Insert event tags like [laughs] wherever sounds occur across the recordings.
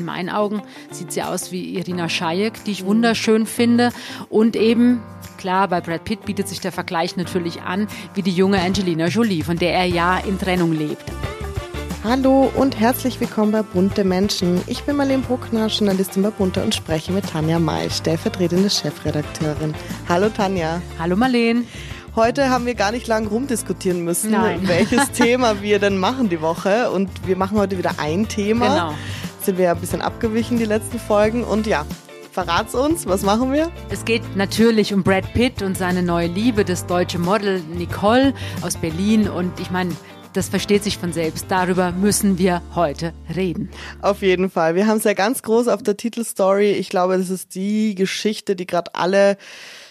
in meinen Augen sieht sie aus wie Irina Shayek, die ich wunderschön finde. Und eben, klar, bei Brad Pitt bietet sich der Vergleich natürlich an, wie die junge Angelina Jolie, von der er ja in Trennung lebt. Hallo und herzlich willkommen bei Bunte Menschen. Ich bin Marlene Bruckner, Journalistin bei Bunte und spreche mit Tanja May, stellvertretende Chefredakteurin. Hallo Tanja. Hallo Marlene. Heute haben wir gar nicht lange rumdiskutieren müssen, Nein. welches [laughs] Thema wir denn machen die Woche. Und wir machen heute wieder ein Thema. Genau. Sind wir ja ein bisschen abgewichen, die letzten Folgen. Und ja, verrat's uns, was machen wir? Es geht natürlich um Brad Pitt und seine neue Liebe, das deutsche Model Nicole aus Berlin. Und ich meine, das versteht sich von selbst. Darüber müssen wir heute reden. Auf jeden Fall. Wir haben es ja ganz groß auf der Titelstory. Ich glaube, das ist die Geschichte, die gerade alle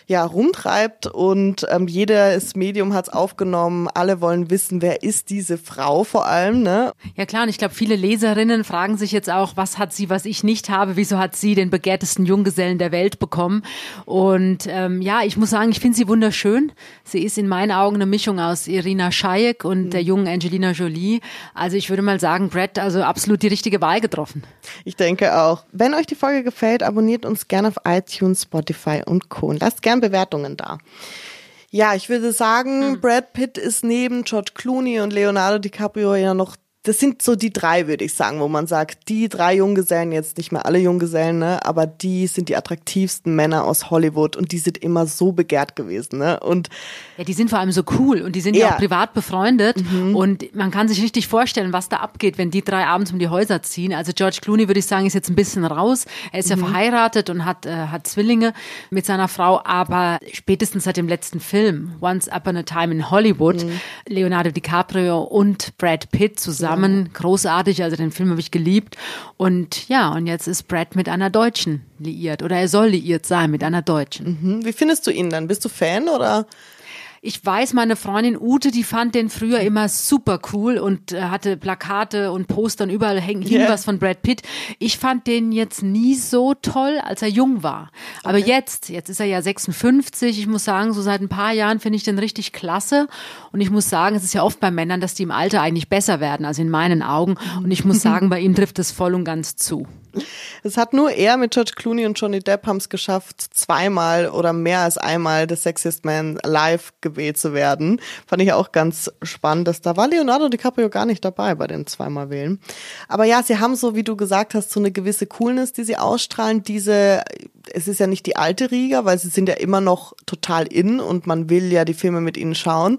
ja, rumtreibt und ähm, jedes Medium hat es aufgenommen. Alle wollen wissen, wer ist diese Frau vor allem, ne? Ja klar, und ich glaube, viele Leserinnen fragen sich jetzt auch, was hat sie, was ich nicht habe? Wieso hat sie den begehrtesten Junggesellen der Welt bekommen? Und ähm, ja, ich muss sagen, ich finde sie wunderschön. Sie ist in meinen Augen eine Mischung aus Irina Shayek und mhm. der jungen Angelina Jolie. Also ich würde mal sagen, Brett, also absolut die richtige Wahl getroffen. Ich denke auch. Wenn euch die Folge gefällt, abonniert uns gerne auf iTunes, Spotify und Co. Und lasst gerne Bewertungen da. Ja, ich würde sagen, mhm. Brad Pitt ist neben George Clooney und Leonardo DiCaprio ja noch das sind so die drei, würde ich sagen, wo man sagt, die drei Junggesellen, jetzt nicht mehr alle Junggesellen, ne, aber die sind die attraktivsten Männer aus Hollywood und die sind immer so begehrt gewesen, ne? Und ja, die sind vor allem so cool und die sind ja, ja auch privat befreundet mhm. und man kann sich richtig vorstellen, was da abgeht, wenn die drei abends um die Häuser ziehen. Also George Clooney würde ich sagen, ist jetzt ein bisschen raus. Er ist mhm. ja verheiratet und hat äh, hat Zwillinge mit seiner Frau, aber spätestens seit dem letzten Film Once Upon a Time in Hollywood, mhm. Leonardo DiCaprio und Brad Pitt zusammen zusammen. Großartig, also den Film habe ich geliebt. Und ja, und jetzt ist Brad mit einer Deutschen liiert oder er soll liiert sein mit einer Deutschen. Mhm. Wie findest du ihn dann? Bist du Fan oder? Ich weiß, meine Freundin Ute, die fand den früher immer super cool und äh, hatte Plakate und Postern überall hängen yeah. was von Brad Pitt. Ich fand den jetzt nie so toll, als er jung war. Aber okay. jetzt, jetzt ist er ja 56. Ich muss sagen, so seit ein paar Jahren finde ich den richtig klasse. Und ich muss sagen, es ist ja oft bei Männern, dass die im Alter eigentlich besser werden, also in meinen Augen. Und ich muss [laughs] sagen, bei ihm trifft es voll und ganz zu. Es hat nur er mit George Clooney und Johnny Depp haben es geschafft, zweimal oder mehr als einmal The Sexiest Man live gewählt zu werden. Fand ich auch ganz spannend, dass da war Leonardo DiCaprio gar nicht dabei bei den zweimal wählen. Aber ja, sie haben so, wie du gesagt hast, so eine gewisse Coolness, die sie ausstrahlen. Diese, es ist ja nicht die alte Riga, weil sie sind ja immer noch total in und man will ja die Filme mit ihnen schauen.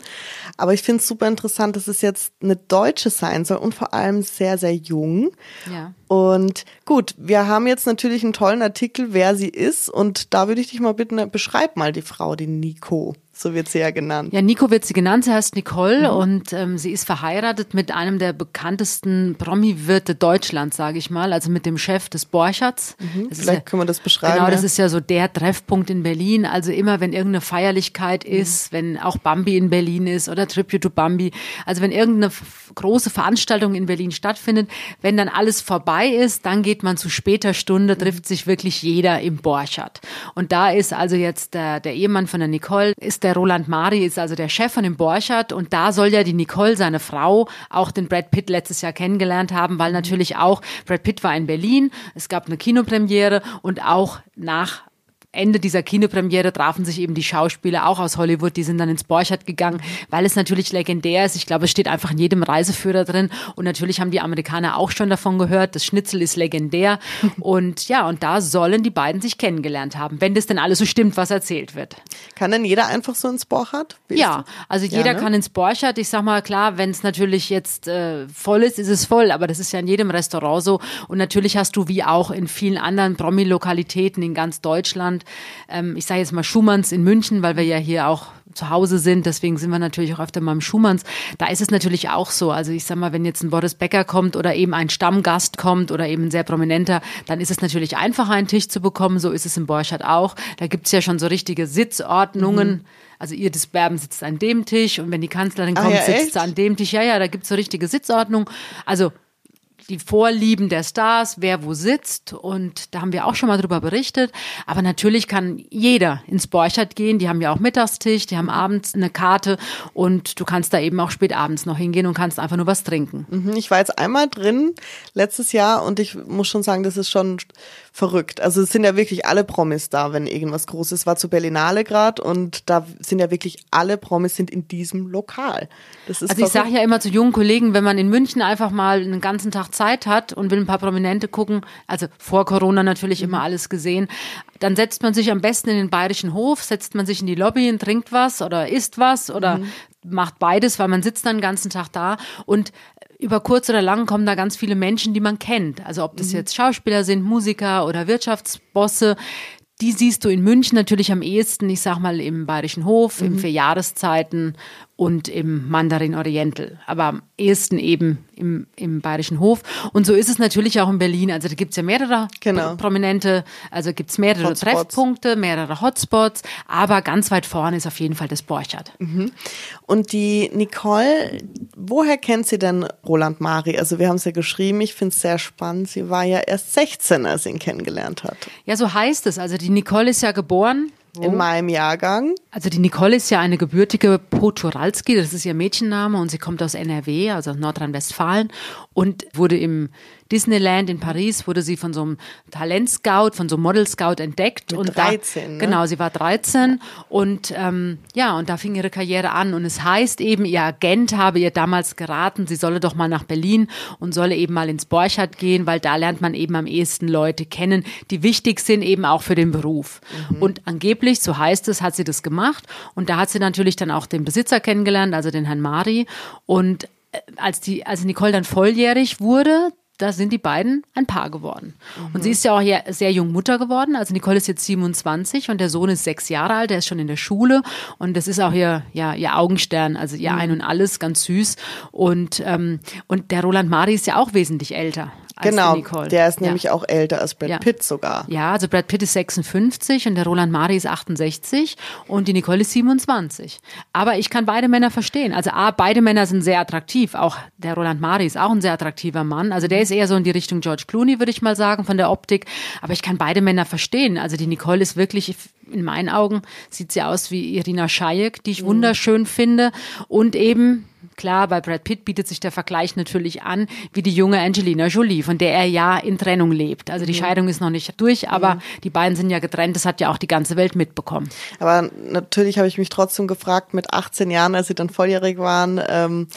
Aber ich finde es super interessant, dass es jetzt eine Deutsche sein soll und vor allem sehr, sehr jung. Ja. Und gut, wir haben jetzt natürlich einen tollen Artikel, wer sie ist. Und da würde ich dich mal bitten, beschreib mal die Frau, die Nico so wird sie ja genannt. Ja, Nico wird sie genannt, sie heißt Nicole mhm. und ähm, sie ist verheiratet mit einem der bekanntesten Promi-Wirte Deutschlands, sage ich mal, also mit dem Chef des Borcherts. Mhm. Vielleicht ja, können wir das beschreiben. Genau, das ist ja so der Treffpunkt in Berlin. Also immer, wenn irgendeine Feierlichkeit mhm. ist, wenn auch Bambi in Berlin ist oder Tribute to Bambi, also wenn irgendeine große Veranstaltung in Berlin stattfindet, wenn dann alles vorbei ist, dann geht man zu später Stunde, mhm. trifft sich wirklich jeder im Borchert. Und da ist also jetzt der, der Ehemann von der Nicole, ist der der Roland Mari ist also der Chef von dem Borchardt und da soll ja die Nicole, seine Frau, auch den Brad Pitt letztes Jahr kennengelernt haben, weil natürlich auch Brad Pitt war in Berlin, es gab eine Kinopremiere und auch nach Ende dieser Kinopremiere trafen sich eben die Schauspieler auch aus Hollywood, die sind dann ins Borchardt gegangen, weil es natürlich legendär ist. Ich glaube, es steht einfach in jedem Reiseführer drin und natürlich haben die Amerikaner auch schon davon gehört. Das Schnitzel ist legendär [laughs] und ja, und da sollen die beiden sich kennengelernt haben, wenn das denn alles so stimmt, was erzählt wird. Kann denn jeder einfach so ins Borchardt? Ja, also jeder ja, ne? kann ins Borchardt. Ich sag mal, klar, wenn es natürlich jetzt äh, voll ist, ist es voll, aber das ist ja in jedem Restaurant so und natürlich hast du wie auch in vielen anderen Promi-Lokalitäten in ganz Deutschland Deutschland. Ähm, ich sage jetzt mal Schumanns in München, weil wir ja hier auch zu Hause sind, deswegen sind wir natürlich auch öfter mal im Schumanns. Da ist es natürlich auch so. Also ich sag mal, wenn jetzt ein Boris Becker kommt oder eben ein Stammgast kommt oder eben ein sehr prominenter, dann ist es natürlich einfacher, einen Tisch zu bekommen. So ist es im Borchardt auch. Da gibt's ja schon so richtige Sitzordnungen. Mhm. Also ihr des Berben sitzt an dem Tisch und wenn die Kanzlerin kommt, ah, ja, sitzt sie an dem Tisch. Ja, ja, da gibt's so richtige Sitzordnung. Also die Vorlieben der Stars, wer wo sitzt. Und da haben wir auch schon mal drüber berichtet. Aber natürlich kann jeder ins Borchert gehen. Die haben ja auch Mittagstisch, die haben abends eine Karte und du kannst da eben auch spät abends noch hingehen und kannst einfach nur was trinken. Mhm, ich war jetzt einmal drin letztes Jahr und ich muss schon sagen, das ist schon verrückt. Also es sind ja wirklich alle Promis da, wenn irgendwas Großes war zu Berlinale gerade und da sind ja wirklich alle Promis sind in diesem Lokal. Also ich sage ja immer zu jungen Kollegen, wenn man in München einfach mal einen ganzen Tag Zeit hat und will ein paar Prominente gucken, also vor Corona natürlich immer alles gesehen, dann setzt man sich am besten in den bayerischen Hof, setzt man sich in die Lobby und trinkt was oder isst was oder mhm. Macht beides, weil man sitzt dann den ganzen Tag da und über kurz oder lang kommen da ganz viele Menschen, die man kennt. Also ob das mhm. jetzt Schauspieler sind, Musiker oder Wirtschaftsbosse, die siehst du in München natürlich am ehesten, ich sag mal, im Bayerischen Hof, mhm. im Vier Jahreszeiten und im Mandarin Oriental, aber am ehesten eben im, im Bayerischen Hof. Und so ist es natürlich auch in Berlin. Also da gibt's ja mehrere genau. prominente, also gibt's mehrere Hotspots. Treffpunkte, mehrere Hotspots, aber ganz weit vorne ist auf jeden Fall das Borchardt. Mhm. Und die Nicole, woher kennt sie denn Roland Mari? Also wir haben es ja geschrieben, ich finde es sehr spannend. Sie war ja erst 16, als sie ihn kennengelernt hat. Ja, so heißt es. Also die Nicole ist ja geboren In meinem Jahrgang. Also die Nicole ist ja eine gebürtige Poturalski, das ist ihr Mädchenname und sie kommt aus NRW, also Nordrhein-Westfalen und wurde im Disneyland in Paris wurde sie von so einem Talentscout, von so einem Model Scout entdeckt. Mit und 13, da, ne? Genau, sie war 13 und ähm, ja, und da fing ihre Karriere an. Und es heißt eben, ihr Agent habe ihr damals geraten, sie solle doch mal nach Berlin und solle eben mal ins Borchardt gehen, weil da lernt man eben am ehesten Leute kennen, die wichtig sind eben auch für den Beruf. Mhm. Und angeblich, so heißt es, hat sie das gemacht. Und da hat sie natürlich dann auch den Besitzer kennengelernt, also den Herrn Mari. Und äh, als die, als Nicole dann volljährig wurde, da sind die beiden ein Paar geworden. Mhm. Und sie ist ja auch sehr jung Mutter geworden. Also Nicole ist jetzt 27 und der Sohn ist sechs Jahre alt, der ist schon in der Schule und das ist auch ihr, ja, ihr Augenstern, also ihr mhm. Ein und Alles, ganz süß. Und, ähm, und der Roland Mari ist ja auch wesentlich älter genau, Der ist ja. nämlich auch älter als Brad ja. Pitt sogar. Ja, also Brad Pitt ist 56 und der Roland Mari ist 68 und die Nicole ist 27. Aber ich kann beide Männer verstehen. Also A, beide Männer sind sehr attraktiv. Auch der Roland Mari ist auch ein sehr attraktiver Mann. Also der ist eher so in die Richtung George Clooney, würde ich mal sagen, von der Optik. Aber ich kann beide Männer verstehen. Also die Nicole ist wirklich in meinen Augen sieht sie aus wie Irina Shayek, die ich mhm. wunderschön finde. Und eben, klar, bei Brad Pitt bietet sich der Vergleich natürlich an, wie die junge Angelina Jolie, von der er ja in Trennung lebt. Also die mhm. Scheidung ist noch nicht durch, aber mhm. die beiden sind ja getrennt, das hat ja auch die ganze Welt mitbekommen. Aber natürlich habe ich mich trotzdem gefragt, mit 18 Jahren, als sie dann volljährig waren, ähm,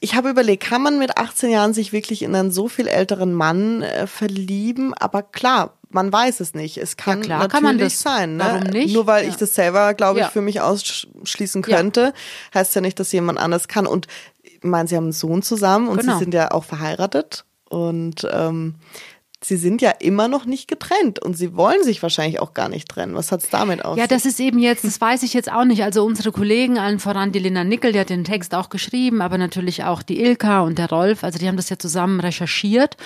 ich habe überlegt, kann man mit 18 Jahren sich wirklich in einen so viel älteren Mann äh, verlieben? Aber klar, man weiß es nicht. Es kann ja, klar, natürlich kann man das, sein. Ne? Warum nicht? Nur weil ja. ich das selber, glaube ich, für mich ausschließen könnte, heißt ja nicht, dass jemand anders kann. Und ich meine, sie haben einen Sohn zusammen und genau. sie sind ja auch verheiratet. Und ähm, sie sind ja immer noch nicht getrennt und sie wollen sich wahrscheinlich auch gar nicht trennen. Was hat es damit auf? Ja, das ist eben jetzt, das weiß ich jetzt auch nicht. Also unsere Kollegen, allen voran die Lina Nickel, die hat den Text auch geschrieben, aber natürlich auch die Ilka und der Rolf, also die haben das ja zusammen recherchiert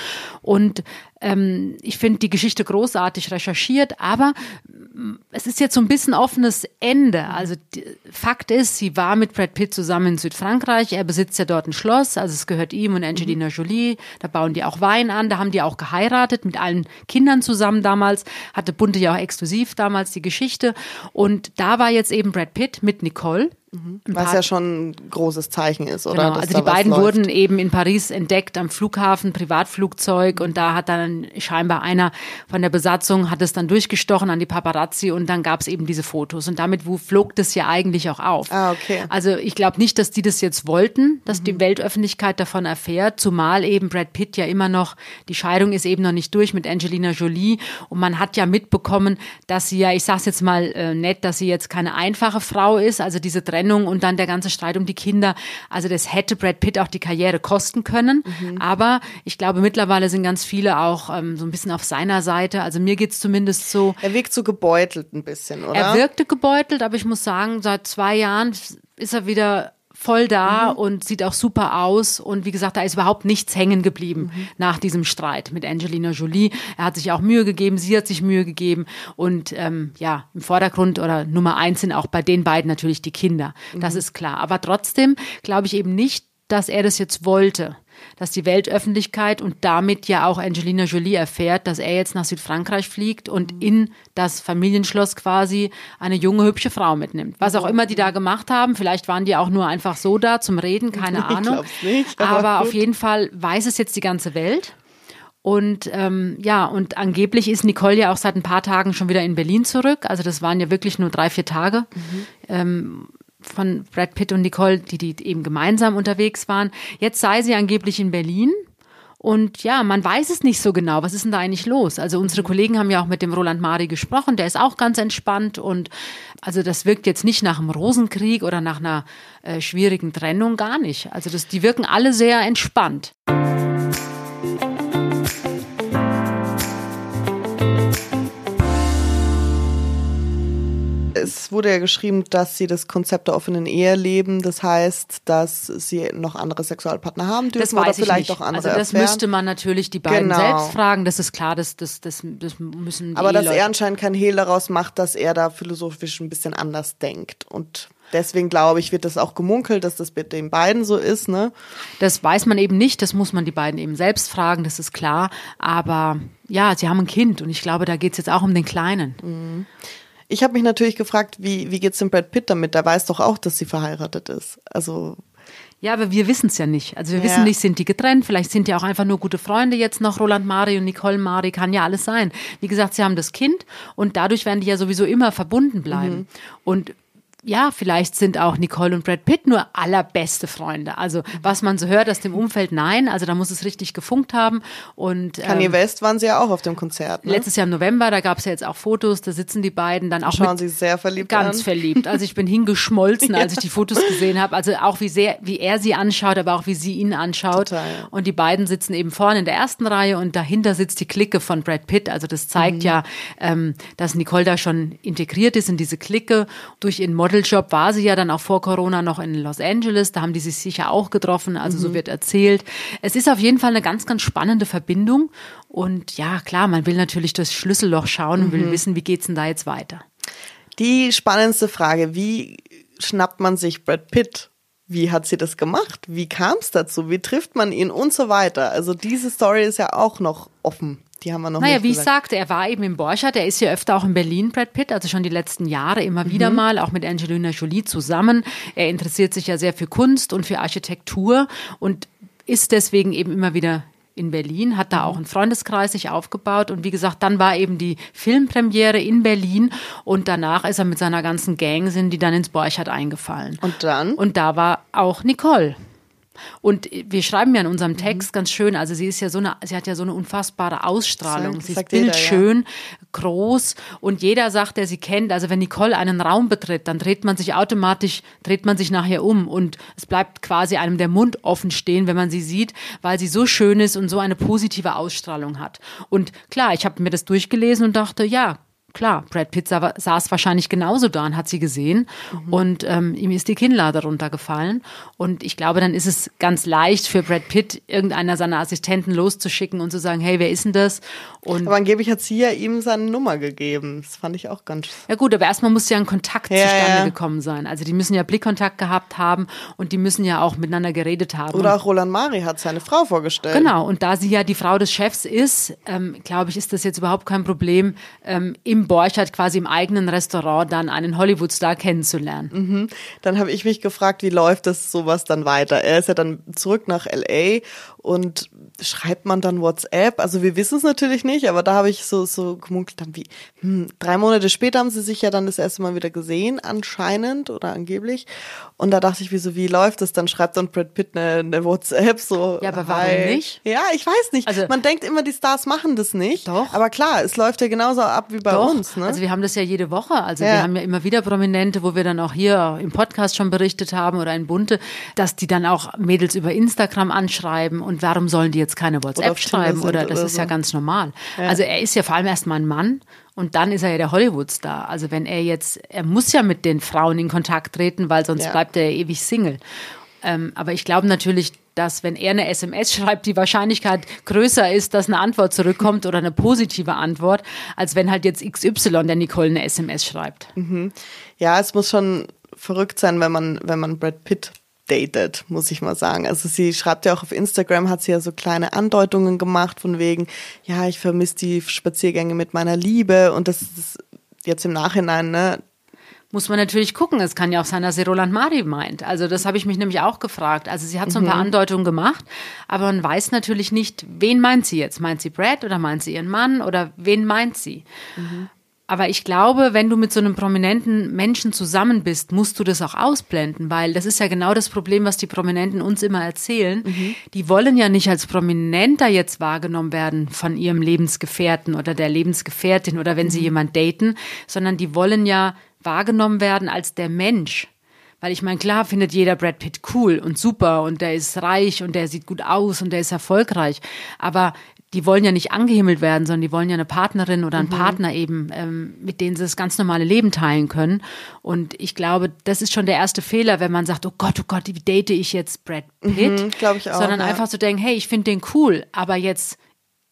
und ähm, ich finde die Geschichte großartig recherchiert, aber mm, es ist jetzt so ein bisschen offenes Ende. Also Fakt ist, sie war mit Brad Pitt zusammen in Südfrankreich. Er besitzt ja dort ein Schloss, also es gehört ihm und Angelina mhm. Jolie. Da bauen die auch Wein an. Da haben die auch geheiratet mit allen Kindern zusammen damals. Hatte Bunte ja auch exklusiv damals die Geschichte. Und da war jetzt eben Brad Pitt mit Nicole. Mhm. Was ja schon ein großes Zeichen ist, oder? Genau, also die beiden wurden eben in Paris entdeckt am Flughafen, Privatflugzeug und da hat dann scheinbar einer von der Besatzung hat es dann durchgestochen an die Paparazzi und dann gab es eben diese Fotos und damit flog das ja eigentlich auch auf. Ah, okay. Also ich glaube nicht, dass die das jetzt wollten, dass mhm. die Weltöffentlichkeit davon erfährt, zumal eben Brad Pitt ja immer noch, die Scheidung ist eben noch nicht durch mit Angelina Jolie und man hat ja mitbekommen, dass sie ja, ich sag's jetzt mal äh, nett, dass sie jetzt keine einfache Frau ist, also diese Trennung Trennung und dann der ganze Streit um die Kinder. Also das hätte Brad Pitt auch die Karriere kosten können. Mhm. Aber ich glaube, mittlerweile sind ganz viele auch ähm, so ein bisschen auf seiner Seite. Also mir geht's zumindest so. Er wirkt so gebeutelt ein bisschen, oder? Er wirkte gebeutelt, aber ich muss sagen, seit zwei Jahren ist er wieder voll da mhm. und sieht auch super aus. Und wie gesagt, da ist überhaupt nichts hängen geblieben mhm. nach diesem Streit mit Angelina Jolie. Er hat sich auch Mühe gegeben, sie hat sich Mühe gegeben. Und ähm, ja, im Vordergrund oder Nummer eins sind auch bei den beiden natürlich die Kinder. Mhm. Das ist klar. Aber trotzdem glaube ich eben nicht, dass er das jetzt wollte dass die Weltöffentlichkeit und damit ja auch Angelina Jolie erfährt, dass er jetzt nach Südfrankreich fliegt und in das Familienschloss quasi eine junge, hübsche Frau mitnimmt. Was auch immer die da gemacht haben, vielleicht waren die auch nur einfach so da zum Reden, keine [laughs] Ahnung. Nicht, aber, aber auf jeden Fall weiß es jetzt die ganze Welt. Und ähm, ja, und angeblich ist Nicole ja auch seit ein paar Tagen schon wieder in Berlin zurück. Also das waren ja wirklich nur drei, vier Tage. Mhm. Ähm, von Brad Pitt und Nicole, die, die eben gemeinsam unterwegs waren. Jetzt sei sie angeblich in Berlin. Und ja, man weiß es nicht so genau. Was ist denn da eigentlich los? Also unsere Kollegen haben ja auch mit dem Roland Mari gesprochen. Der ist auch ganz entspannt und also das wirkt jetzt nicht nach einem Rosenkrieg oder nach einer äh, schwierigen Trennung gar nicht. Also das, die wirken alle sehr entspannt. Es wurde ja geschrieben, dass sie das Konzept der offenen Ehe leben. Das heißt, dass sie noch andere Sexualpartner haben dürfen das weiß oder vielleicht nicht. auch andere. Also das erfahren. müsste man natürlich die beiden Genau. selbst fragen. Das ist klar, das, das, das, das müssen die Aber dass Eheleute- er anscheinend kein Hehl daraus macht, dass er da philosophisch ein bisschen anders denkt. Und deswegen glaube ich, wird das auch gemunkelt, dass das mit den beiden so ist, ne? Das weiß man eben nicht, das muss man die beiden eben selbst fragen, das ist klar. Aber ja, sie haben ein Kind und ich glaube, da geht's jetzt auch um den Kleinen. Ich habe mich natürlich gefragt, wie, wie geht's dem Brad Pitt damit? Der weiß doch auch, dass sie verheiratet ist. Also, Ja, aber wir wissen es ja nicht. Also wir Ja. wissen nicht, sind die getrennt, vielleicht sind die auch einfach nur gute Freunde jetzt noch, Roland Mari und Nicole Mari, kann ja alles sein. Wie gesagt, sie haben das Kind und dadurch werden die ja sowieso immer verbunden bleiben. Mhm. Und ja, vielleicht sind auch Nicole und Brad Pitt nur allerbeste Freunde. Also was man so hört aus dem Umfeld, nein. Also da muss es richtig gefunkt haben. Und Kanye ähm, West waren sie ja auch auf dem Konzert. Ne? letztes Jahr im November, da gab es ja jetzt auch Fotos, da sitzen die beiden dann auch Schauen mit sie sehr verliebt ganz an. verliebt. Also ich bin hingeschmolzen, [laughs] als ich die Fotos gesehen habe. Also auch wie sehr, wie er sie anschaut, aber auch wie sie ihn anschaut. Total, ja. Und die beiden sitzen eben vorne in der ersten Reihe und dahinter sitzt die Clique von Brad Pitt. Also das zeigt Mhm. ja, ähm, dass Nicole da schon integriert ist in diese Clique. Durch ihren Modeljob war sie ja dann auch vor Corona noch in Los Angeles. Da haben die sich sicher auch getroffen. Also Mhm. so wird erzählt. Es ist auf jeden Fall eine ganz, ganz spannende Verbindung. Und ja, klar, man will natürlich das Schlüsselloch schauen und Mhm. will wissen, wie geht's denn da jetzt weiter. Die spannendste Frage, wie schnappt man sich Brad Pitt? Wie hat sie das gemacht? Wie kam es dazu? Wie trifft man ihn und so weiter? Also diese Story ist ja auch noch offen. Die haben wir noch Naja, nicht wie ich gesagt. sagte, er war eben im Borchardt, er ist ja öfter auch in Berlin, Brad Pitt, also schon die letzten Jahre immer Mhm. wieder mal, auch mit Angelina Jolie zusammen. Er interessiert sich ja sehr für Kunst und für Architektur und ist deswegen eben immer wieder in Berlin, hat Mhm. da auch einen Freundeskreis sich aufgebaut und wie gesagt, dann war eben die Filmpremiere in Berlin und danach ist er mit seiner ganzen Gang, sind die dann ins Borchardt eingefallen. Und dann? Und da war auch Nicole. Und wir schreiben ja in Mhm. unserem Text ganz schön, also sie ist ja so eine, sie hat ja so eine unfassbare Ausstrahlung. Das sie ist bildschön, groß und jeder sagt, der sie kennt, also wenn Nicole einen Raum betritt, dann dreht man sich automatisch, dreht man sich nachher um und es bleibt quasi einem der Mund offen stehen, wenn man sie sieht, weil sie so schön ist und so eine positive Ausstrahlung hat. Und klar, ich habe mir das durchgelesen und dachte, ja, Klar, Brad Pitt sa- saß wahrscheinlich genauso da und hat sie gesehen und ähm, ihm ist die Kinnlade runtergefallen. Und ich glaube, dann ist es ganz leicht für Brad Pitt, irgendeiner seiner Assistenten loszuschicken und zu sagen, hey, wer ist denn das? Und Aber angeblich hat sie ja ihm seine Nummer gegeben. Das fand ich auch ganz. ja gut, aber erstmal muss ja ein Kontakt Ja, zustande ja. gekommen sein. Also die müssen ja Blickkontakt gehabt haben und die müssen ja auch miteinander geredet haben. Oder auch Roland Mari hat seine Frau vorgestellt. Genau, und da sie ja die Frau des Chefs ist, ähm, glaube ich, ist das jetzt überhaupt kein Problem, ähm, im Borchardt quasi im eigenen Restaurant dann einen Hollywood-Star kennenzulernen. Dann habe ich mich gefragt, wie läuft das sowas dann weiter? Er ist ja dann zurück nach LA und schreibt man dann WhatsApp? Also wir wissen es natürlich nicht, aber da habe ich so so gemunkelt, dann wie hm, drei Monate später haben sie sich ja dann das erste Mal wieder gesehen, anscheinend oder angeblich. Und da dachte ich, wieso wie läuft das? Dann schreibt dann Brad Pitt eine, eine WhatsApp so. Ja, aber warum hi. nicht? Ja, ich weiß nicht. Also- man denkt immer, die Stars machen das nicht. Doch. Aber klar, es läuft ja genauso ab wie bei Doch, uns. Ne? also wir haben das ja jede Woche. Also Ja. wir haben ja immer wieder Prominente, wo wir dann auch hier im Podcast schon berichtet haben oder in Bunte, dass die dann auch Mädels über Instagram anschreiben und warum sollen die jetzt keine WhatsApp Tinder schreiben oder das oder ist ja so. ganz normal. Also er ist ja vor allem erstmal ein Mann und dann ist er ja der Hollywood-Star. Also wenn er jetzt, er muss ja mit den Frauen in Kontakt treten, weil sonst Ja. bleibt er ja ewig Single. Ähm, aber ich glaube natürlich, dass wenn er eine SMS schreibt, die Wahrscheinlichkeit größer ist, dass eine Antwort zurückkommt oder eine positive Antwort, als wenn halt jetzt XY der Nicole eine SMS schreibt. Ja, es muss schon verrückt sein, wenn man, wenn man Brad Pitt datet, muss ich mal sagen. Also sie schreibt ja auch auf Instagram, hat sie ja so kleine Andeutungen gemacht von wegen, ja, ich vermisse die Spaziergänge mit meiner Liebe und das ist jetzt im Nachhinein, ne, muss man natürlich gucken. Es kann ja auch sein, dass sie Roland Mari meint. Also das habe ich mich nämlich auch gefragt. Also sie hat so ein paar mhm. Andeutungen gemacht, aber man weiß natürlich nicht, wen meint sie jetzt? Meint sie Brad oder meint sie ihren Mann oder wen meint sie? Mhm. Aber ich glaube, wenn du mit so einem prominenten Menschen zusammen bist, musst du das auch ausblenden, weil das ist ja genau das Problem, was die Prominenten uns immer erzählen. Mhm. Die wollen ja nicht als Prominenter jetzt wahrgenommen werden von ihrem Lebensgefährten oder der Lebensgefährtin oder wenn mhm. sie jemand daten, sondern die wollen ja wahrgenommen werden als der Mensch. Weil ich meine, klar findet jeder Brad Pitt cool und super und der ist reich und der sieht gut aus und der ist erfolgreich. Aber die wollen ja nicht angehimmelt werden, sondern die wollen ja eine Partnerin oder einen mhm. Partner eben, ähm, mit denen sie das ganz normale Leben teilen können. Und ich glaube, das ist schon der erste Fehler, wenn man sagt, oh Gott, oh Gott, wie date ich jetzt Brad Pitt? Mhm, glaube ich auch. Sondern ja. einfach zu so denken, hey, ich finde den cool, aber jetzt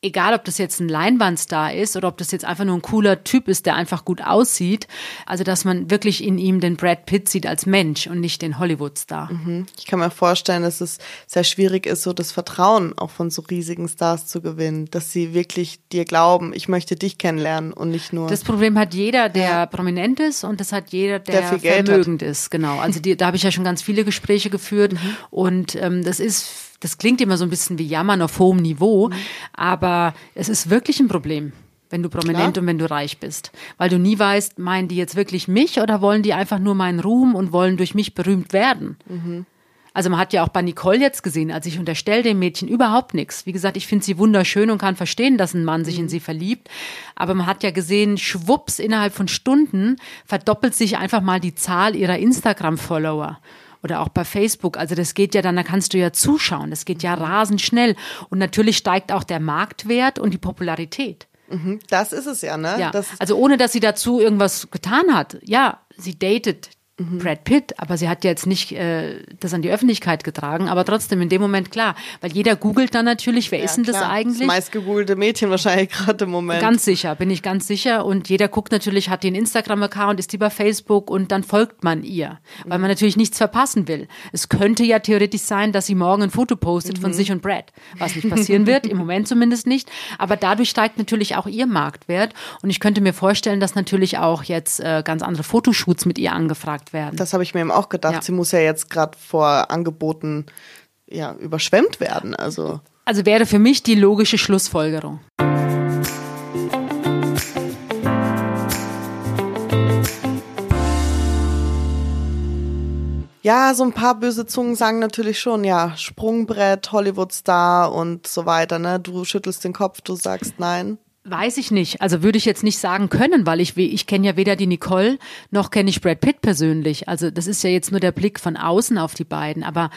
egal ob das jetzt ein Leinwandstar ist oder ob das jetzt einfach nur ein cooler Typ ist, der einfach gut aussieht. Also, dass man wirklich in ihm den Brad Pitt sieht als Mensch und nicht den Hollywood-Star. Mhm. Ich kann mir vorstellen, dass es sehr schwierig ist, so das Vertrauen auch von so riesigen Stars zu gewinnen, dass sie wirklich dir glauben, ich möchte dich kennenlernen und nicht nur. Das Problem hat jeder, der ja. prominent ist und das hat jeder, der, der vermögend ist. Genau. Also die, da habe ich ja schon ganz viele Gespräche geführt mhm. und ähm, das ist das klingt immer so ein bisschen wie Jammern auf hohem Niveau, mhm. aber es ist wirklich ein Problem wenn du prominent Klar. und wenn du reich bist. Weil du nie weißt, meinen die jetzt wirklich mich oder wollen die einfach nur meinen Ruhm und wollen durch mich berühmt werden? Mhm. Also man hat ja auch bei Nicole jetzt gesehen, als ich unterstelle dem Mädchen überhaupt nichts. Wie gesagt, ich finde sie wunderschön und kann verstehen, dass ein Mann sich mhm. in sie verliebt. Aber man hat ja gesehen, schwupps, innerhalb von Stunden verdoppelt sich einfach mal die Zahl ihrer Instagram-Follower oder auch bei Facebook. Also das geht ja dann, da kannst du ja zuschauen. Das geht ja rasend schnell. Und natürlich steigt auch der Marktwert und die Popularität. Mhm, das ist es ja, ne? Ja. also ohne, dass sie dazu irgendwas getan hat. Ja, sie datet mhm. Brad Pitt, aber sie hat ja jetzt nicht äh, das an die Öffentlichkeit getragen, aber trotzdem in dem Moment klar, weil jeder googelt dann natürlich, wer ja, ist denn klar. das eigentlich? Das meist gegoogelte Mädchen wahrscheinlich [laughs] gerade im Moment. Ganz sicher, bin ich ganz sicher und jeder guckt natürlich, hat den Instagram-Account, ist die bei Facebook und dann folgt man ihr, weil man natürlich nichts verpassen will. Es könnte ja theoretisch sein, dass sie morgen ein Foto postet mhm. von sich und Brad, was nicht passieren wird, im [laughs] Moment zumindest nicht, aber dadurch steigt natürlich auch ihr Marktwert und ich könnte mir vorstellen, dass natürlich auch jetzt äh, ganz andere Fotoshoots mit ihr angefragt werden. Das habe ich mir eben auch gedacht. Ja. Sie muss ja jetzt gerade vor Angeboten ja, überschwemmt werden. Also. also wäre für mich die logische Schlussfolgerung. Ja, so ein paar böse Zungen sagen natürlich schon, ja, Sprungbrett, Hollywood-Star und so weiter, ne? Du schüttelst den Kopf, du sagst nein. Weiß ich nicht. Also würde ich jetzt nicht sagen können, weil ich, ich kenne ja weder die Nicole noch kenne ich Brad Pitt persönlich. Also das ist ja jetzt nur der Blick von außen auf die beiden. Aber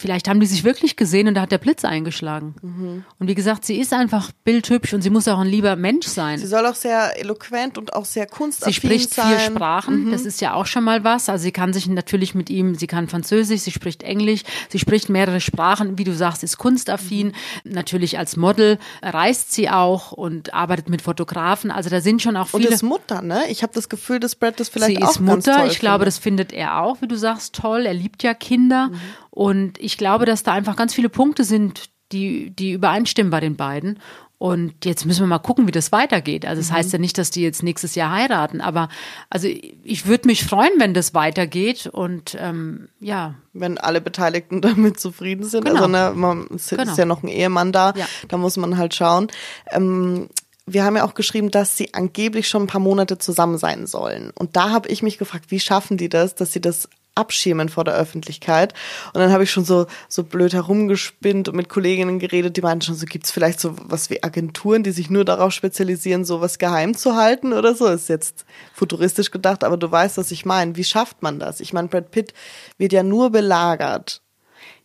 Vielleicht haben die sich wirklich gesehen und da hat der Blitz eingeschlagen. Mhm. Und wie gesagt, sie ist einfach bildhübsch und sie muss auch ein lieber Mensch sein. Sie soll auch sehr eloquent und auch sehr kunstaffin sein. Sie spricht sein. vier Sprachen, mhm. das ist ja auch schon mal was. Also sie kann sich natürlich mit ihm, sie kann Französisch, sie spricht Englisch, sie spricht mehrere Sprachen, wie du sagst, ist kunstaffin. Mhm. Natürlich als Model reist sie auch und arbeitet mit Fotografen. Also da sind schon auch viele. Und ist Mutter, ne? Ich habe das Gefühl, dass Brad das vielleicht sie auch ist Mutter. ich glaube, das findet er auch, wie du sagst, toll. Er liebt ja Kinder. Und ich glaube, dass da einfach ganz viele Punkte sind, die, die übereinstimmen bei den beiden. Und jetzt müssen wir mal gucken, wie das weitergeht. Also, das mhm. heißt ja nicht, dass die jetzt nächstes Jahr heiraten, aber also ich würde mich freuen, wenn das weitergeht und ähm, ja. Wenn alle Beteiligten [laughs] damit zufrieden sind. Genau. Also, ne, man, es genau. ist ja noch ein Ehemann da, ja. da muss man halt schauen. Ähm, wir haben ja auch geschrieben, dass sie angeblich schon ein paar Monate zusammen sein sollen. Und da habe ich mich gefragt, wie schaffen die das, dass sie das abschirmen vor der Öffentlichkeit. Und dann habe ich schon so, so blöd herumgespinnt und mit Kolleginnen geredet, die meinten schon, so gibt es vielleicht so was wie Agenturen, die sich nur darauf spezialisieren, sowas geheim zu halten oder so. Ist jetzt futuristisch gedacht, aber du weißt, was ich meine. Wie schafft man das? Ich meine, Brad Pitt wird ja nur belagert.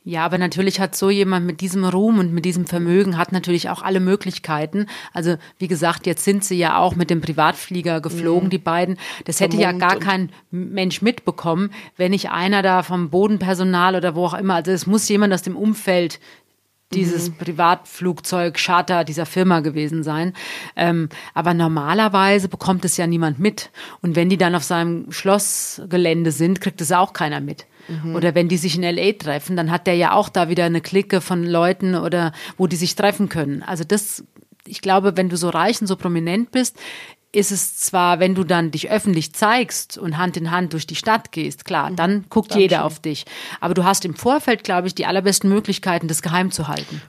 Ja, aber natürlich hat so jemand mit diesem Ruhm und mit diesem Vermögen hat natürlich auch alle Möglichkeiten. Also wie gesagt, jetzt sind sie ja auch mit dem Privatflieger geflogen, mhm. die beiden. Das hätte ja gar kein Mensch mitbekommen, wenn nicht einer da vom Bodenpersonal oder wo auch immer. Also es muss jemand aus dem Umfeld dieses mhm. Privatflugzeug, Charter dieser Firma gewesen sein. Ähm, aber normalerweise bekommt es ja niemand mit. Und wenn die dann auf seinem Schlossgelände sind, kriegt es auch keiner mit. Mhm. Oder wenn die sich in LA treffen, dann hat der ja auch da wieder eine Clique von Leuten oder wo die sich treffen können. Also das, ich glaube, wenn du so reich und so prominent bist, ist es zwar, wenn du dann dich öffentlich zeigst und Hand in Hand durch die Stadt gehst, klar, mhm. dann guckt dann jeder schon. auf dich. Aber du hast im Vorfeld, glaube ich, die allerbesten Möglichkeiten, das geheim zu halten.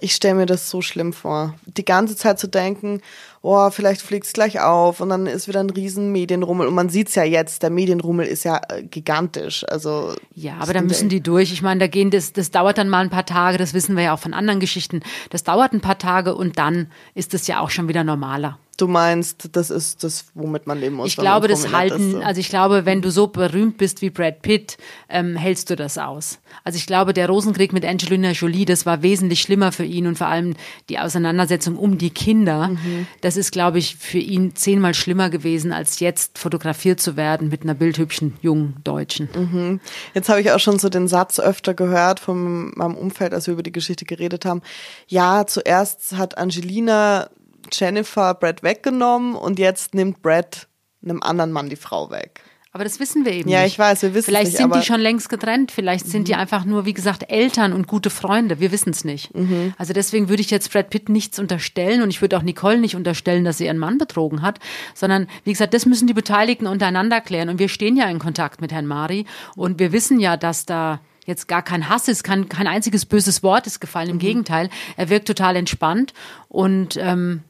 Ich stelle mir das so schlimm vor. Die ganze Zeit zu denken, oh, vielleicht fliegt es gleich auf und dann ist wieder ein riesen Medienrummel. Und man sieht es ja jetzt, der Medienrummel ist ja äh, gigantisch. Also Ja, aber da müssen die durch. Ich meine, da gehen das, das dauert dann mal ein paar Tage, das wissen wir ja auch von anderen Geschichten. Das dauert ein paar Tage und dann ist es ja auch schon wieder normaler. Du meinst, das ist das, womit man leben muss. Ich glaube, das halten, ist, so. also ich glaube, wenn du so berühmt bist wie Brad Pitt, ähm, hältst du das aus. Also ich glaube, der Rosenkrieg mit Angelina Jolie, das war wesentlich schlimmer für ihn und vor allem die Auseinandersetzung um die Kinder. Mhm. Das ist, glaube ich, für ihn zehnmal schlimmer gewesen, als jetzt fotografiert zu werden mit einer bildhübschen jungen Deutschen. Mhm. Jetzt habe ich auch schon so den Satz öfter gehört von meinem Umfeld, als wir über die Geschichte geredet haben. Ja, zuerst hat Angelina Jennifer Brad weggenommen und jetzt nimmt Brad einem anderen Mann die Frau weg. Aber das wissen wir eben ja, nicht. Ja, ich weiß, wir wissen Vielleicht nicht. Vielleicht sind die schon längst getrennt, vielleicht sind die mhm. einfach nur, wie gesagt, Eltern und gute Freunde. Wir wissen es nicht. Mhm. Also deswegen würde ich jetzt Brad Pitt nichts unterstellen und ich würde auch Nicole nicht unterstellen, dass sie ihren Mann betrogen hat, sondern wie gesagt, das müssen die Beteiligten untereinander klären. Und wir stehen ja in Kontakt mit Herrn Mari und wir wissen ja, dass da jetzt gar kein Hass ist, kein, kein einziges böses Wort ist gefallen. Im mhm. Gegenteil, er wirkt total entspannt und ähm,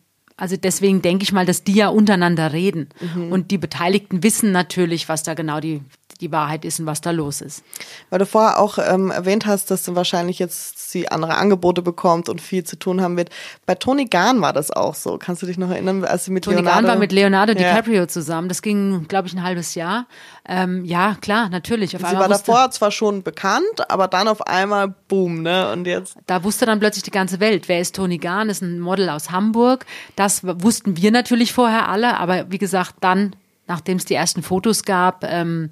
also deswegen denke ich mal, dass die ja untereinander reden. Mhm. Und die Beteiligten wissen natürlich, was da genau die, die Wahrheit ist und was da los ist. Weil du vorher auch ähm, erwähnt hast, dass du wahrscheinlich jetzt sie andere Angebote bekommt und viel zu tun haben wird. Bei Toni Gahn war das auch so. Kannst du dich noch erinnern, als sie mit Toni Leonardo... Gahn war mit Leonardo DiCaprio ja. zusammen. Das ging, glaube ich, ein halbes Jahr. Ähm, ja, klar, natürlich. Sie war davor zwar schon bekannt, aber dann auf einmal boom, ne? Und jetzt... Da wusste dann plötzlich die ganze Welt, wer ist Toni Gahn, ist ein Model aus Hamburg. Das wussten wir natürlich vorher alle, aber wie gesagt, dann nachdem es die ersten Fotos gab, ähm,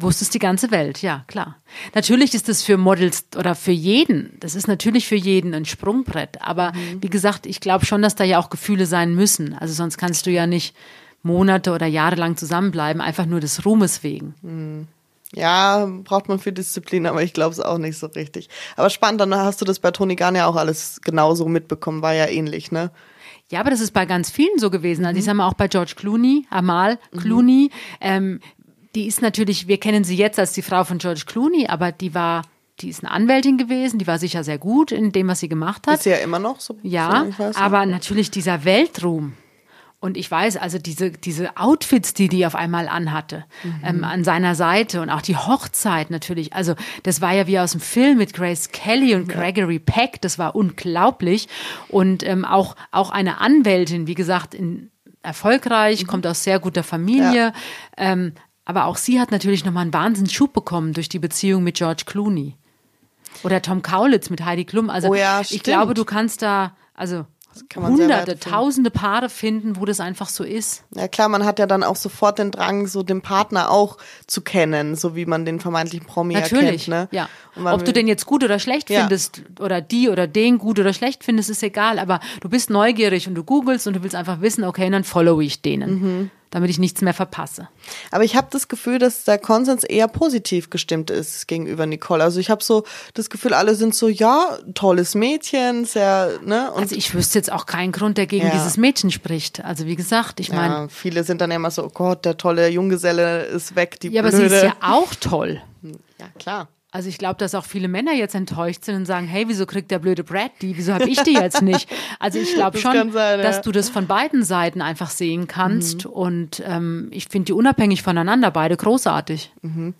wusste es die ganze Welt, ja, klar. Natürlich ist das für Models oder für jeden, das ist natürlich für jeden ein Sprungbrett. Aber mhm. wie gesagt, ich glaube schon, dass da ja auch Gefühle sein müssen. Also sonst kannst du ja nicht Monate oder Jahre lang zusammenbleiben, einfach nur des Ruhmes wegen. Mhm. Ja, braucht man viel Disziplin, aber ich glaube es auch nicht so richtig. Aber spannend, dann hast du das bei Toni Garn ja auch alles genauso mitbekommen, war ja ähnlich, ne? Ja, aber das ist bei ganz vielen so gewesen. Also ich sage mal auch bei George Clooney, Amal Clooney, mhm. ähm, die ist natürlich, wir kennen sie jetzt als die Frau von George Clooney, aber die war die ist eine Anwältin gewesen, die war sicher sehr gut in dem, was sie gemacht hat. Ist sie ja immer noch so. Ja, aber natürlich dieser Weltruhm. Und ich weiß, also diese, diese Outfits, die die auf einmal anhatte, mhm. ähm, an seiner Seite und auch die Hochzeit natürlich. Also das war ja wie aus dem Film mit Grace Kelly und Gregory Peck. Das war unglaublich. Und ähm, auch, auch eine Anwältin, wie gesagt, in, erfolgreich, mhm. kommt aus sehr guter Familie, ja. ähm, aber auch sie hat natürlich nochmal einen Wahnsinnsschub bekommen durch die Beziehung mit George Clooney. Oder Tom Kaulitz mit Heidi Klum. Also oh ja, ich glaube, du kannst da, also hunderte, tausende Paare finden, wo das einfach so ist. Ja klar, man hat ja dann auch sofort den Drang, so den Partner auch zu kennen, so wie man den vermeintlichen Promi Natürlich, erkennt. Ne? ja. Ob du den jetzt gut oder schlecht ja. findest oder die oder den gut oder schlecht findest, ist egal. Aber du bist neugierig und du googelst und du willst einfach wissen, okay, dann follow ich denen. Mhm damit ich nichts mehr verpasse. Aber ich habe das Gefühl, dass der Konsens eher positiv gestimmt ist gegenüber Nicole. Also ich habe so das Gefühl, alle sind so, ja, tolles Mädchen, sehr, ne? Und also ich wüsste jetzt auch keinen Grund, der gegen ja. dieses Mädchen spricht. Also wie gesagt, ich meine. Ja, viele sind dann immer so, oh Gott, der tolle Junggeselle ist weg, die Ja, aber Blöde. sie ist ja auch toll. Ja, klar. Also ich glaube, dass auch viele Männer jetzt enttäuscht sind und sagen, hey, wieso kriegt der blöde Brad die? Wieso habe ich die jetzt nicht? Also ich glaube [laughs] schon, sein, ja. dass du das von beiden Seiten einfach sehen kannst. Mhm. Und ähm, ich finde die unabhängig voneinander beide großartig. Mhm.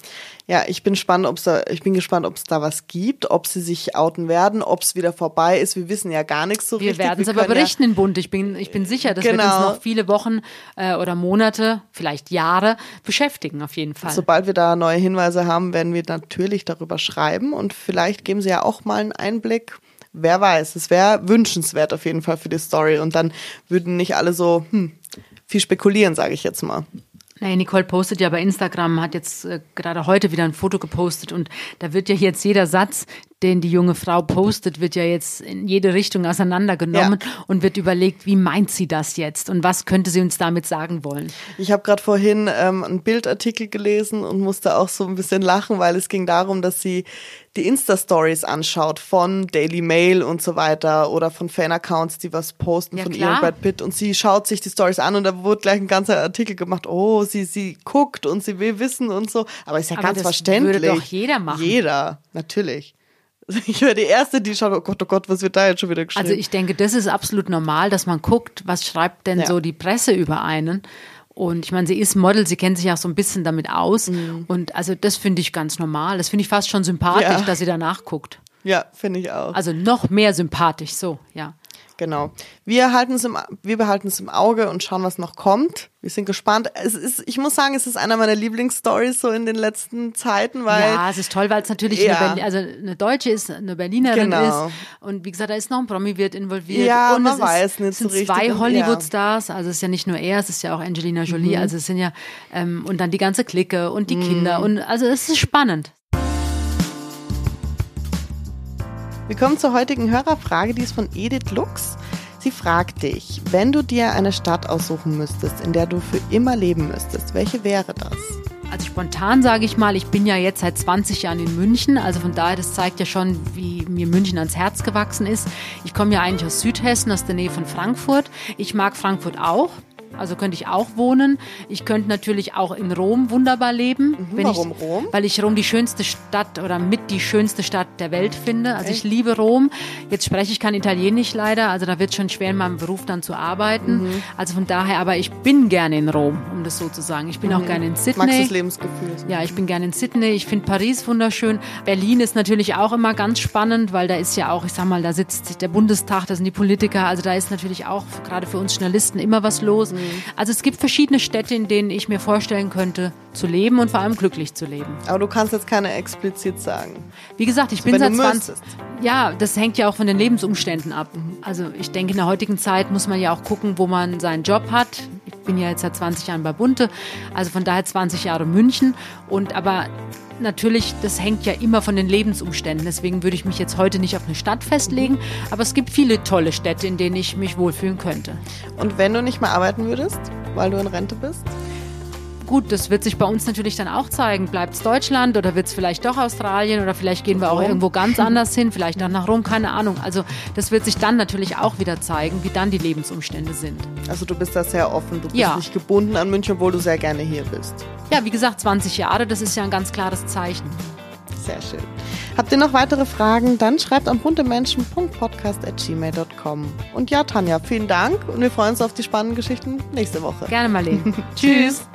Ja, ich bin gespannt, ob's da, ich bin gespannt, ob es da was gibt, ob sie sich outen werden, ob es wieder vorbei ist. Wir wissen ja gar nichts so wir richtig. Wir werden es aber berichten ja in Bund. Ich bin, ich bin sicher, das genau. wird uns noch viele Wochen äh, oder Monate, vielleicht Jahre beschäftigen, auf jeden Fall. Sobald wir da neue Hinweise haben, werden wir natürlich darüber schreiben und vielleicht geben sie ja auch mal einen Einblick. Wer weiß, es wäre wünschenswert auf jeden Fall für die Story und dann würden nicht alle so hm, viel spekulieren, sage ich jetzt mal. Naja, Nicole postet ja bei Instagram, hat jetzt äh, gerade heute wieder ein Foto gepostet und da wird ja jetzt jeder Satz, den die junge Frau postet, wird ja jetzt in jede Richtung auseinandergenommen ja. und wird überlegt, wie meint sie das jetzt und was könnte sie uns damit sagen wollen. Ich habe gerade vorhin ähm, einen Bildartikel gelesen und musste auch so ein bisschen lachen, weil es ging darum, dass sie die Insta-Stories anschaut von Daily Mail und so weiter oder von Fan-Accounts, die was posten ja, von klar. ihr und Brad Pitt und sie schaut sich die Stories an und da wurde gleich ein ganzer Artikel gemacht, oh, sie, sie guckt und sie will wissen und so. Aber ist ja Aber ganz das verständlich. Würde doch jeder machen. Jeder, natürlich. [laughs] Ich wäre die Erste, die schaut, oh Gott, oh Gott, was wird da jetzt schon wieder geschrieben? Also ich denke, das ist absolut normal, dass man guckt, was schreibt denn ja. so die Presse über einen. Und ich meine, sie ist Model, sie kennt sich auch so ein bisschen damit aus. Mhm. Und also das finde ich ganz normal. Das finde ich fast schon sympathisch, ja. dass sie danach guckt. Ja, finde ich auch. Also noch mehr sympathisch, so, ja. Genau. Wir im, wir behalten es im Auge und schauen, was noch kommt. Wir sind gespannt. Es ist, ich muss sagen, es ist einer meiner Lieblingsstories so in den letzten Zeiten, weil. Ja, es ist toll, weil es natürlich ja. eine, also eine Deutsche ist, eine Berlinerin genau. ist. Und wie gesagt, da ist noch ein Promi wird involviert. Ja, und man es weiß ist, nicht es sind so richtig. zwei Hollywood-Stars. Also es ist ja nicht nur er, es ist ja auch Angelina Jolie. Mhm. Also es sind ja, ähm, und dann die ganze Clique und die mhm. Kinder. Und also es ist spannend. Wir kommen zur heutigen Hörerfrage, die ist von Edith Lux. Sie fragt dich, wenn du dir eine Stadt aussuchen müsstest, in der du für immer leben müsstest, welche wäre das? Also spontan sage ich mal, ich bin ja jetzt seit 20 Jahren in München, also von daher, das zeigt ja schon, wie mir München ans Herz gewachsen ist. Ich komme ja eigentlich aus Südhessen, aus der Nähe von Frankfurt. Ich mag Frankfurt auch, also könnte ich auch wohnen. Ich könnte natürlich auch in Rom wunderbar leben. Mhm, warum ich, Rom? Weil ich Rom die schönste Stadt oder mit die schönste Stadt der Welt finde. Also Echt? ich liebe Rom. Jetzt spreche ich kein Italienisch leider, also da wird es schon schwer in meinem Beruf dann zu arbeiten. Mhm. Also von daher, aber ich bin gerne in Rom, um das so zu sagen. Ich bin mhm. auch gerne in Sydney. Magst das Lebensgefühl? Ja, ich bin gerne in Sydney. Ich finde Paris wunderschön. Berlin ist natürlich auch immer ganz spannend, weil da ist ja auch, ich sag mal, da sitzt der Bundestag, da sind die Politiker. Also da ist natürlich auch gerade für uns Journalisten immer was los. Also es gibt verschiedene Städte, in denen ich mir vorstellen könnte, zu leben und vor allem glücklich zu leben. Aber du kannst jetzt keine explizit sagen. Wie gesagt, ich also bin seit 20. Ja, das hängt ja auch von den Lebensumständen ab. Also ich denke, in der heutigen Zeit muss man ja auch gucken, wo man seinen Job hat. Ich bin ja jetzt seit 20 Jahren bei Bunte, also von daher 20 Jahre München. Und aber natürlich, das hängt ja immer von den Lebensumständen. Deswegen würde ich mich jetzt heute nicht auf eine Stadt festlegen. Aber es gibt viele tolle Städte, in denen ich mich wohlfühlen könnte. Und wenn du nicht mehr arbeiten würdest, weil du in Rente bist? Gut, das wird sich bei uns natürlich dann auch zeigen. Bleibt es Deutschland oder wird es vielleicht doch Australien oder vielleicht gehen wir auch irgendwo ganz [laughs] anders hin, vielleicht auch nach Rom, keine Ahnung. Also das wird sich dann natürlich auch wieder zeigen, wie dann die Lebensumstände sind. Also du bist da sehr offen, du bist ja. nicht gebunden an München, obwohl du sehr gerne hier bist. Ja, wie gesagt, 20 Jahre, das ist ja ein ganz klares Zeichen. Sehr schön. Habt ihr noch weitere Fragen? Dann schreibt an buntemenschen.podcast.gmail.com. Und ja, Tanja, vielen Dank und wir freuen uns auf die spannenden Geschichten nächste Woche. Gerne, Marlene. [laughs] Tschüss.